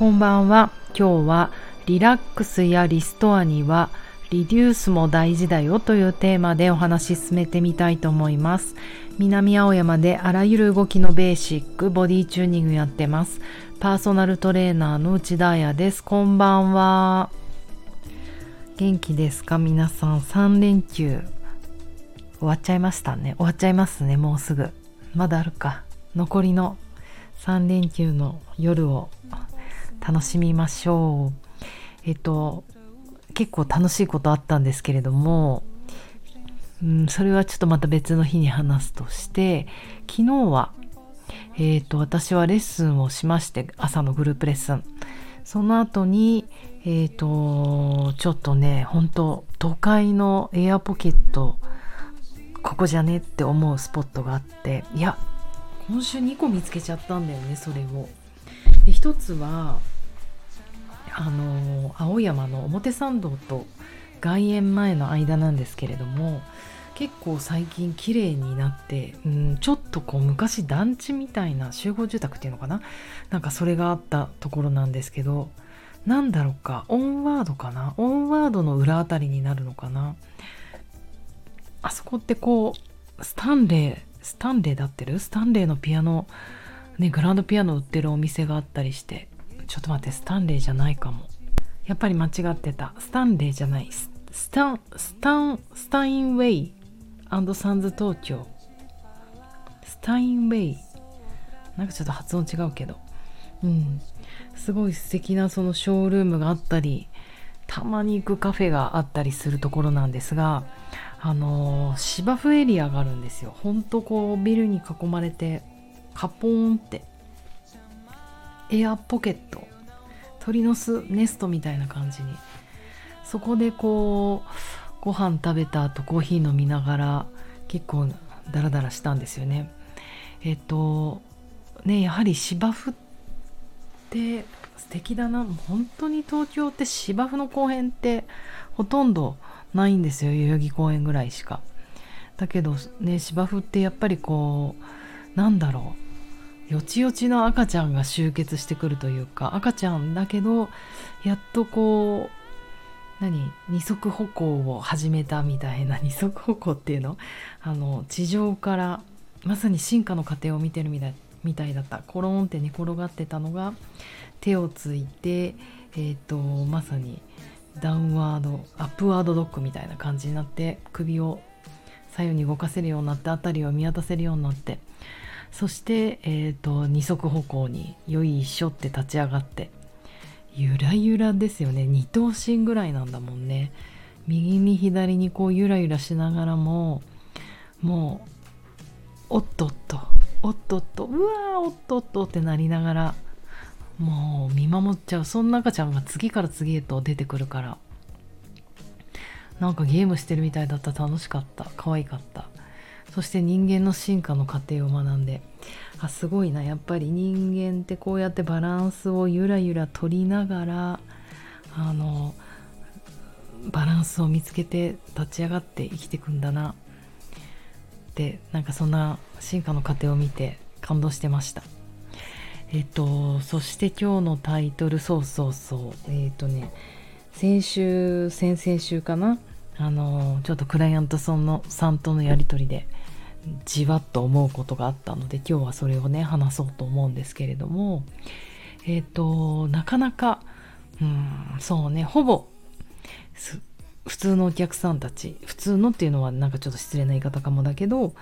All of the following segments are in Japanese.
こんばんは。今日はリラックスやリストアにはリデュースも大事だよというテーマでお話し進めてみたいと思います。南青山であらゆる動きのベーシック、ボディチューニングやってます。パーソナルトレーナーの内田彩です。こんばんは。元気ですか？皆さん。3連休終わっちゃいましたね。終わっちゃいますね。もうすぐ。まだあるか。残りの3連休の夜を楽しみましょう。えっと、結構楽しいことあったんですけれども、うん、それはちょっとまた別の日に話すとして、昨日は、えっと、私はレッスンをしまして、朝のグループレッスン。その後に、えっ、と、ちょっとね、本当都会のエアポケット、ここじゃねって思うスポットがあって、いや、今週2個見つけちゃったんだよね、それを。で一つはあの青山の表参道と外苑前の間なんですけれども結構最近綺麗になって、うん、ちょっとこう昔団地みたいな集合住宅っていうのかな？なんかそれがあったところなんですけどなんだろうか？オンワードかな？オンワードの裏あたりになるのかな？あそこってこうスタンレースタンレーだってる？スタンレーのピアノねグランドピアノ売ってるお店があったりしてちょっと待ってスタンレーじゃないかも。やっぱり間違ってた。スタンレーじゃない。スタンスタンスタインウェイサンズ東京スタインウェイ。なんかちょっと発音違うけど。うん。すごい素敵なそのショールームがあったりたまに行くカフェがあったりするところなんですがあのー、芝生エリアがあるんですよ。ほんとこうビルに囲まれてカポーンって。エアポケット。鳥の巣ネストみたいな感じに。そこでこうご飯食べた後コーヒー飲みながら結構ダラダラしたんですよね。えっとねやはり芝生って素敵だな。本当に東京って芝生の公園ってほとんどないんですよ。代々木公園ぐらいしか。だけどね芝生ってやっぱりこうなんだろう。よちよちの赤ちゃんが集結してくるというか赤ちゃんだけどやっとこう何？二足歩行を始めたみたいな二足歩行っていうの？あの地上からまさに進化の過程を見てるみたいみたいだった。コロンって寝転がってたのが手をついてえっ、ー、とまさにダウンワードアップワードドッグみたいな感じになって首を左右に動かせるようになって辺りを見渡せるようになってそして、えーと、二足歩行によいしょって立ち上がってゆらゆらですよね。二頭身ぐらいなんだもんね。右に左にこうゆらゆらしながらももうおっとっとおっとっとうわーおっとっとってなりながらもう見守っちゃう。そんな赤ちゃんが次から次へと出てくるから。なんかゲームしてるみたいだった。楽しかった。可愛かった。そして人間の進化の過程を学んであすごいな。やっぱり人間ってこうやってバランスをゆらゆら取りながらあのバランスを見つけて立ち上がって生きていくんだな。ってなんかそんな進化の過程を見て感動してました。えっとそして今日のタイトルそうそうそう。えっとね先週先々週かな？あのちょっとクライアントさんのさんとのやり取りでじわっと思うことがあったので今日はそれをね話そうと思うんですけれどもえっ、ー、となかなかうんそうねほぼ普通のお客さんたち普通のっていうのはなんかちょっと失礼な言い方かもだけど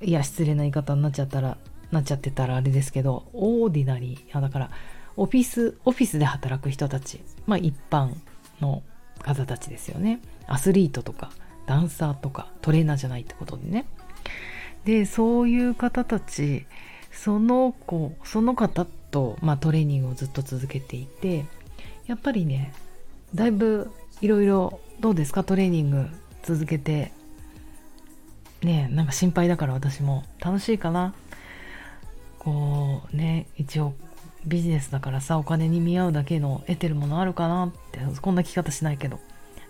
いや失礼な言い方になっちゃったらなっちゃってたらあれですけどオーディナリーだからオフィスオフィスで働く人たちまあ一般の方たちですよね。アスリートとかダンサーとかトレーナーじゃないってことでね。でそういう方たちその子その方と、まあ、トレーニングをずっと続けていてやっぱりねだいぶいろいろどうですか？トレーニング続けてねなんか心配だから私も。楽しいかな？こうね一応ビジネスだからさお金に見合うだけの得てるものあるかな？ってこんな聞き方しないけど。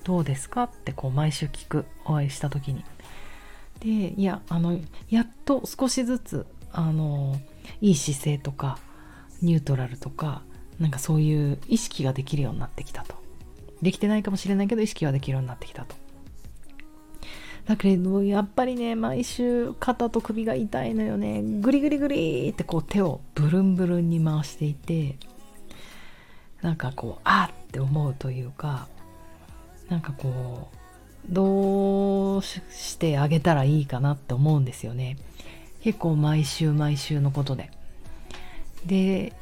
どうですか？ってこう毎週聞くお会いした時に。でいやあのやっと少しずつあのいい姿勢とかニュートラルとかなんかそういう意識ができるようになってきたと。できてないかもしれないけど意識はできるようになってきたと。だけれどやっぱりね毎週肩と首が痛いのよね。グリグリグリってこう手をブルンブルンに回していてなんかこうあって思うというかなんかこうどうしてあげたらいいかなって思うんですよね。結構毎週毎週のことで。で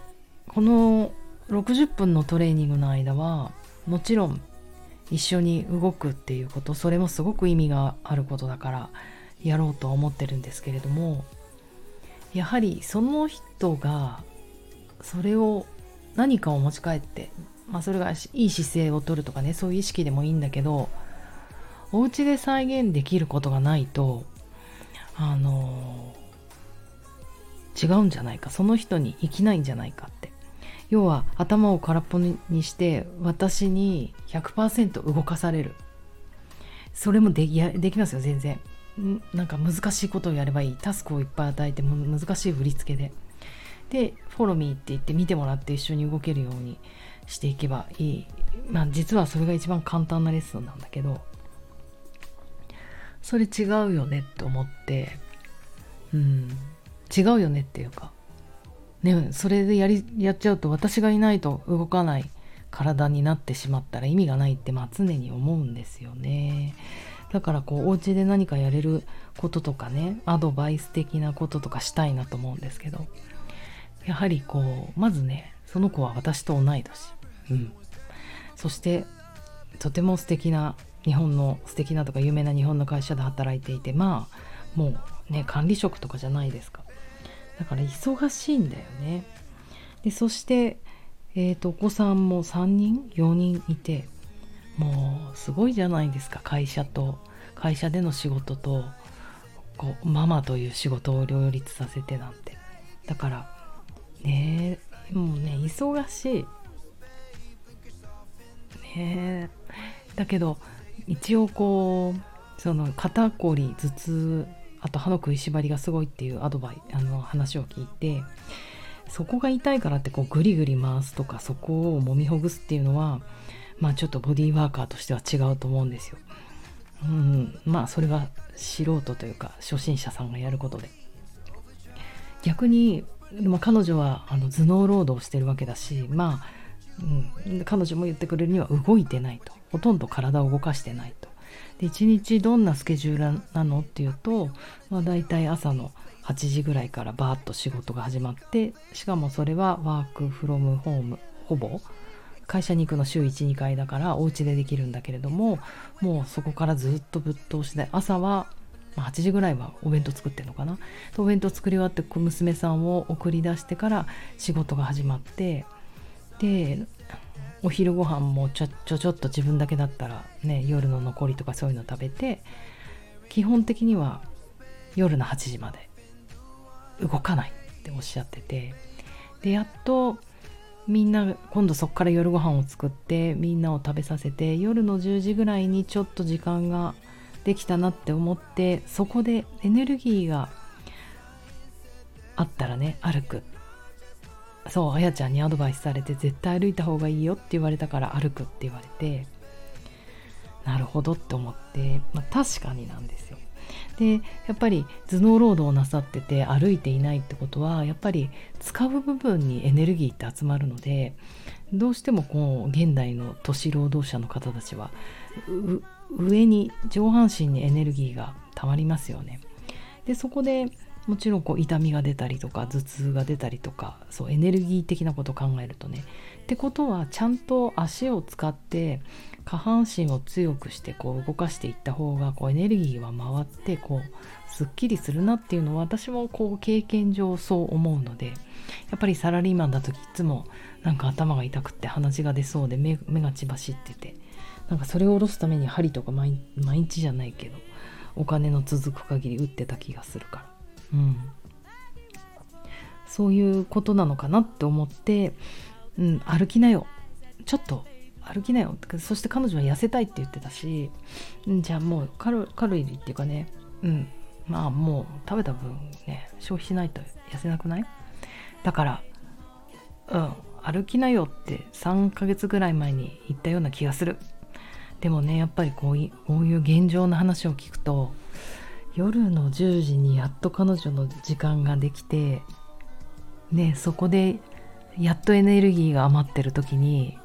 この60分のトレーニングの間はもちろん一緒に動くっていうことそれもすごく意味があることだからやろうとは思ってるんですけれどもやはりその人がそれを何かを持ち帰って、まあ、それがいい姿勢をとるとかねそういう意識でもいいんだけどお家で再現できることがないとあの違うんじゃないか。その人に生きないんじゃないかって。要は頭を空っぽにして私に100%動かされる。それもできできますよ全然。なんか難しいことをやればいい。タスクをいっぱい与えて難しい振り付けで。でフォローミーって言って見てもらって一緒に動けるようにしていけばいい。まあ実はそれが一番簡単なレッスンなんだけどそれ違うよねって思って。うん。違うよねっていうか。ねそれでやりやっちゃうと私がいないと動かない体になってしまったら意味がないってまあ常に思うんですよね。だからこうお家で何かやれることとかねアドバイス的なこととかしたいなと思うんですけど。やはりこうまずねその子は私と同い年。うん。そしてとても素敵な日本の素敵なとか有名な日本の会社で働いていてまあもうね管理職とかじゃないですか。だから忙しいんだよね。でそして、えーと、お子さんも3人4人いてもうすごいじゃないですか。会社と会社での仕事とこうママという仕事を両立させてなんて。だからねもうね忙しい。ねだけど一応こうその肩こり頭痛あと歯の食いしばりがすごいっていうアドバイあの話を聞いてそこが痛いからってこうグリグリ回すとかそこを揉みほぐすっていうのはまあちょっとボディーワーカーとしては違うと思うんですよ。うん、まあそれは素人というか初心者さんがやることで逆に、まあ、彼女はあの頭脳労働をしてるわけだしまあ、うん、彼女も言ってくれるには動いてないと。ほとんど体を動かしてないと。で1日どんなスケジュールなのっていうと、まあ、大体朝の8時ぐらいからバーッと仕事が始まってしかもそれはワークフロムホームほぼ。会社に行くの週12回だからお家でできるんだけれどももうそこからずっとぶっ通しで朝は8時ぐらいはお弁当作ってるのかな。お弁当作り終わって娘さんを送り出してから仕事が始まってでお昼ご飯もちょちょちょっと自分だけだったらね夜の残りとかそういうの食べて基本的には夜の8時まで動かないっておっしゃっててでやっとみんな今度そこから夜ご飯を作ってみんなを食べさせて夜の10時ぐらいにちょっと時間ができたなって思ってそこでエネルギーがあったらね歩く。そうあやちゃんにアドバイスされて絶対歩いた方がいいよって言われたから歩くって言われてなるほどって思って、まあ、確かになんですよ。でやっぱり頭脳労働をなさってて歩いていないってことはやっぱり使う部分にエネルギーって集まるのでどうしてもこう現代の都市労働者の方たちは上に上半身にエネルギーがたまりますよね。でそこでもちろんこう痛みが出たりとか頭痛が出たりとかそうエネルギー的なことを考えるとねってことはちゃんと足を使って下半身を強くしてこう動かしていった方がこうエネルギーは回ってこうすっきりするなっていうのは私もこう経験上そう思うのでやっぱりサラリーマンだ時いつもなんか頭が痛くて鼻血が出そうで目が血走っててなんかそれを下ろすために針とか毎日じゃないけどお金の続く限り打ってた気がするから。うん、そういうことなのかなって思って、うん、歩きなよ。ちょっと歩きなよ。そして彼女は痩せたいって言ってたし、うん、じゃあもうカロカロリーっていうかね、うん、まあもう食べた分ね消費しないと痩せなくない？だからうん歩きなよって3ヶ月ぐらい前に言ったような気がする。でもねやっぱりこういこういう現状の話を聞くと夜の10時にやっと彼女の時間ができてねそこでやっとエネルギーが余ってる時に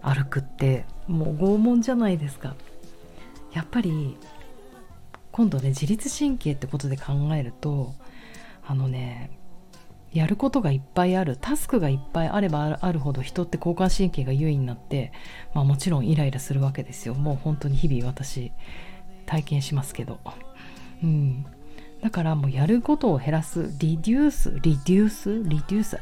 歩くってもう拷問じゃないですか。やっぱり今度ね自律神経ってことで考えるとあのねやることがいっぱいあるタスクがいっぱいあればあるほど人って交感神経が優位になって、まあ、もちろんイライラするわけですよ。もう本当に日々私体験しますけど、うん、だからもうやることを減らす。リデュースリデュースリデュース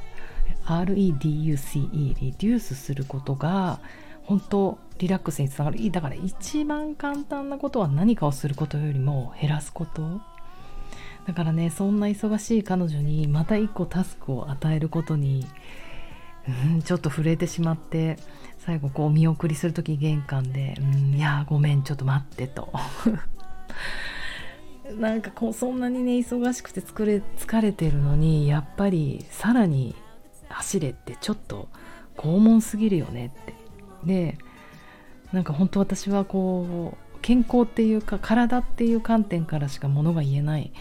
REDUCE リデュースすることが本当リラックスにつながる。だから一番簡単なことは何かをすることよりも減らすこと。だからねそんな忙しい彼女にまた一個タスクを与えることに、うん、ちょっと震えてしまって最後こう見送りする時玄関で「うんいやごめんちょっと待って」と。なんかこうそんなにね忙しくて疲れ疲れてるのにやっぱりさらに走れってちょっと拷問すぎるよねって。でなんか本当私はこう健康っていうか体っていう観点からしかものが言えない、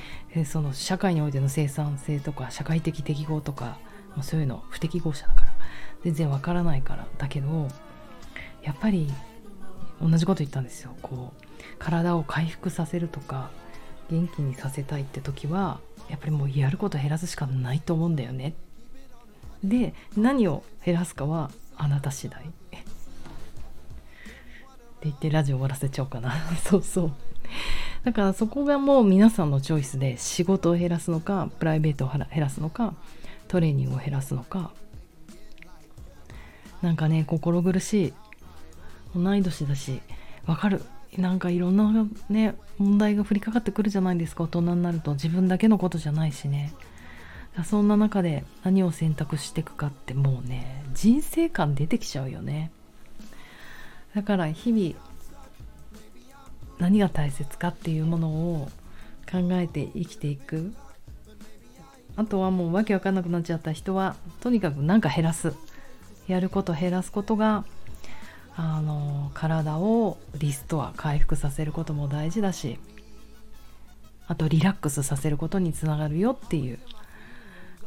その社会においての生産性とか社会的適合とか、そういうの不適合者だから全然わからないから。だけどやっぱり同じこと言ったんですよ。こう体を回復させるとか元気にさせたいって時はやっぱりもうやること減らすしかないと思うんだよね。で何を減らすかはあなた次第。って言ってラジオ終わらせちゃおうかな。そうそう。だからそこがもう皆さんのチョイスで仕事を減らすのかプライベートを減らすのかトレーニングを減らすのか。なんかね心苦しい。同い年だしわかる。なんかいろんなね問題が降りかかってくるじゃないですか大人になると自分だけのことじゃないしね。そんな中で何を選択していくかってもうね人生観出てきちゃうよね。だから日々何が大切かっていうものを考えて生きていく。あとはもうわけわかんなくなっちゃった人はとにかく何か減らす。やること減らすことがあの体をリストア回復させることも大事だしあとリラックスさせることにつながるよっていう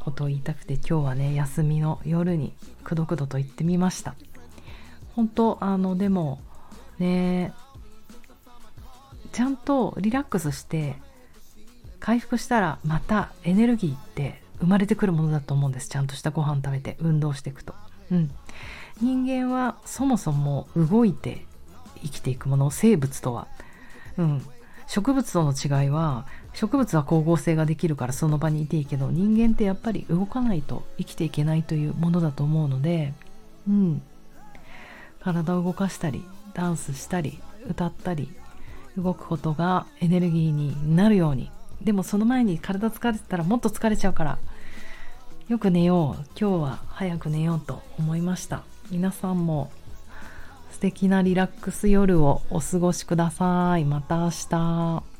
ことを言いたくて今日はね休みの夜にくどくどと言ってみました。本当あのでもねちゃんとリラックスして回復したらまたエネルギーって生まれてくるものだと思うんですちゃんとしたご飯食べて運動していくと、うん、人間はそもそも動いて生きていくもの生物とは、うん、植物との違いは植物は光合成ができるからその場にいていいけど人間ってやっぱり動かないと生きていけないというものだと思うので、うん、体を動かしたりダンスしたり歌ったり動くことがエネルギーになるように。でもその前に体疲れてたらもっと疲れちゃうからよく寝よう今日は早く寝ようと思いました。皆さんも素敵なリラックス夜をお過ごしください。また明日。